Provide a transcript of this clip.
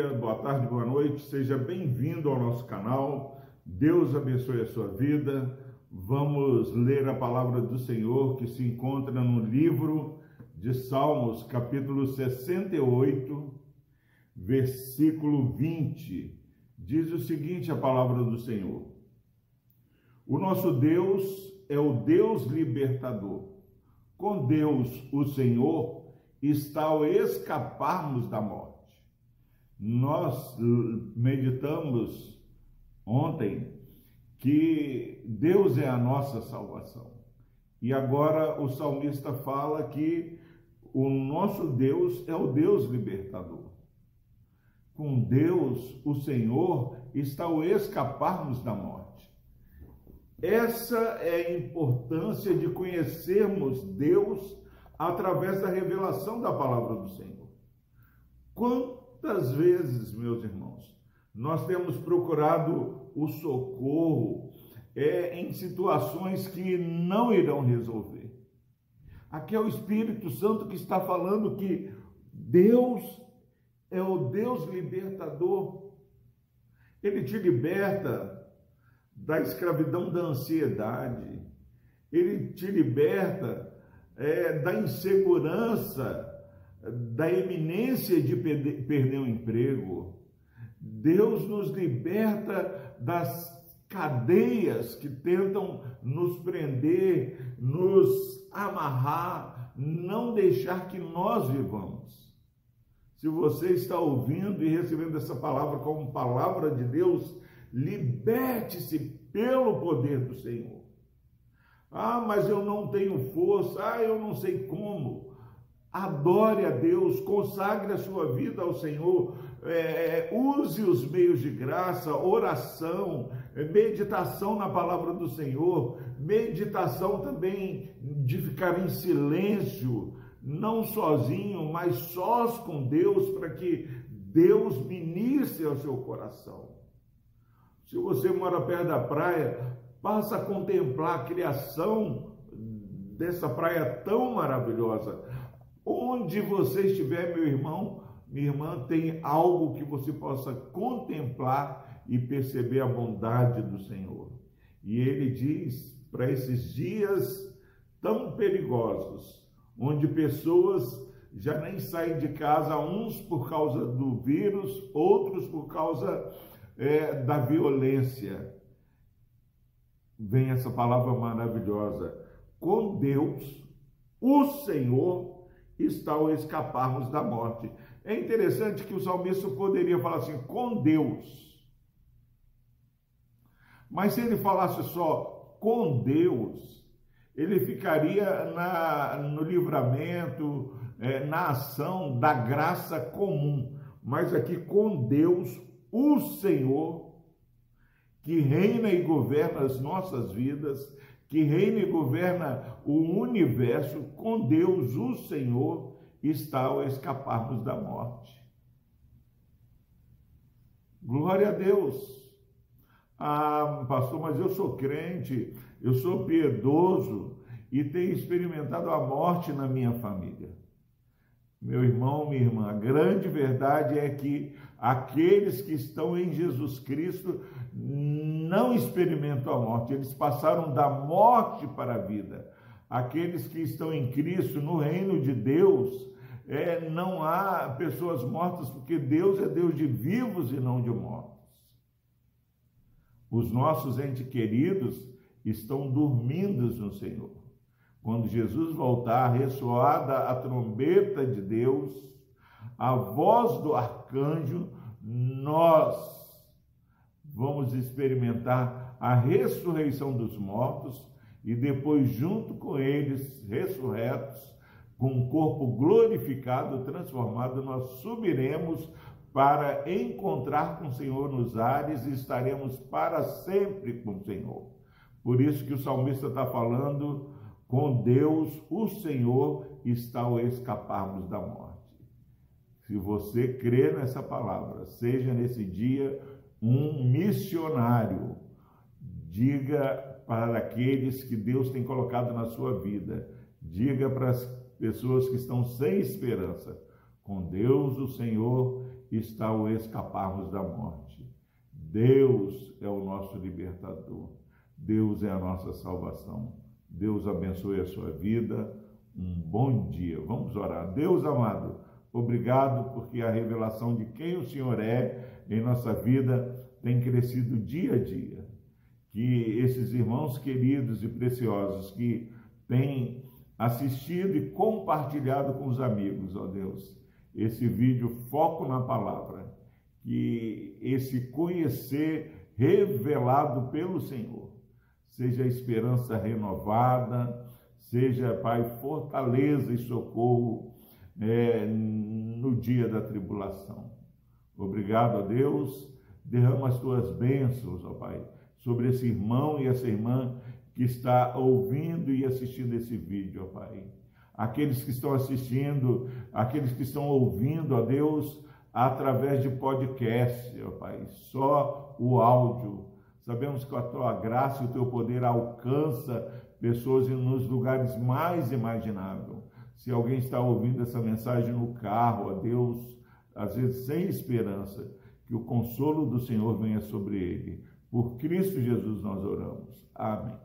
dia, boa tarde, boa noite, seja bem-vindo ao nosso canal. Deus abençoe a sua vida. Vamos ler a palavra do Senhor que se encontra no livro de Salmos, capítulo 68, versículo 20. Diz o seguinte: a palavra do Senhor. O nosso Deus é o Deus libertador. Com Deus, o Senhor, está ao escaparmos da morte. Nós meditamos ontem que Deus é a nossa salvação. E agora o salmista fala que o nosso Deus é o Deus libertador. Com Deus, o Senhor, está o escaparmos da morte. Essa é a importância de conhecermos Deus através da revelação da palavra do Senhor. Quantas vezes, meus irmãos, nós temos procurado o socorro é, em situações que não irão resolver. Aqui é o Espírito Santo que está falando que Deus é o Deus libertador. Ele te liberta da escravidão da ansiedade, ele te liberta é, da insegurança, da eminência de perder, o emprego. Deus nos liberta das cadeias que tentam nos prender, nos amarrar, não deixar que nós vivamos. Se você está ouvindo e recebendo essa palavra como palavra de Deus, liberte-se pelo poder do Senhor. Ah, mas eu não tenho força. Ah, eu não sei como. Adore a Deus, consagre a sua vida ao Senhor, é, use os meios de graça, oração, meditação na palavra do Senhor, meditação também de ficar em silêncio, não sozinho, mas sós com Deus, para que Deus ministre ao seu coração. Se você mora perto da praia, passa a contemplar a criação dessa praia tão maravilhosa. Onde você estiver, meu irmão, minha irmã, tem algo que você possa contemplar e perceber a bondade do Senhor. E ele diz para esses dias tão perigosos, onde pessoas já nem saem de casa, uns por causa do vírus, outros por causa é, da violência vem essa palavra maravilhosa. Com Deus, o Senhor está ao escaparmos da morte. É interessante que o salmista poderia falar assim, com Deus. Mas se ele falasse só com Deus, ele ficaria na, no livramento, é, na ação da graça comum. Mas aqui com Deus, o Senhor que reina e governa as nossas vidas, que reina e governa o universo, com Deus, o Senhor, está ao escaparmos da morte. Glória a Deus. Ah, pastor, mas eu sou crente, eu sou piedoso e tenho experimentado a morte na minha família. Meu irmão, minha irmã, a grande verdade é que aqueles que estão em Jesus Cristo não experimentam a morte, eles passaram da morte para a vida. Aqueles que estão em Cristo, no reino de Deus, é, não há pessoas mortas, porque Deus é Deus de vivos e não de mortos. Os nossos entes queridos estão dormindo no Senhor. Quando Jesus voltar, ressoada a trombeta de Deus, a voz do arcanjo, nós vamos experimentar a ressurreição dos mortos e depois, junto com eles, ressurretos, com um corpo glorificado, transformado, nós subiremos para encontrar com o Senhor nos ares e estaremos para sempre com o Senhor. Por isso que o salmista está falando com Deus, o Senhor está ao escaparmos da morte. Se você crê nessa palavra, seja nesse dia um missionário, diga para aqueles que Deus tem colocado na sua vida, diga para as pessoas que estão sem esperança, com Deus o Senhor está o escaparmos da morte. Deus é o nosso libertador. Deus é a nossa salvação. Deus abençoe a sua vida. Um bom dia. Vamos orar. Deus amado, obrigado porque a revelação de quem o Senhor é em nossa vida tem crescido dia a dia. Que esses irmãos queridos e preciosos que têm assistido e compartilhado com os amigos, ó Deus, esse vídeo Foco na Palavra, que esse conhecer revelado pelo Senhor seja esperança renovada, seja, Pai, fortaleza e socorro é, no dia da tribulação. Obrigado a Deus, derrama as tuas bênçãos, ó Pai, sobre esse irmão e essa irmã que está ouvindo e assistindo esse vídeo, ó Pai. Aqueles que estão assistindo, aqueles que estão ouvindo, ó Deus, através de podcast, ó Pai, só o áudio. Sabemos que a tua graça e o teu poder alcança pessoas nos lugares mais imagináveis. Se alguém está ouvindo essa mensagem no carro, ó Deus, às vezes sem esperança, que o consolo do Senhor venha sobre ele. Por Cristo Jesus nós oramos. Amém.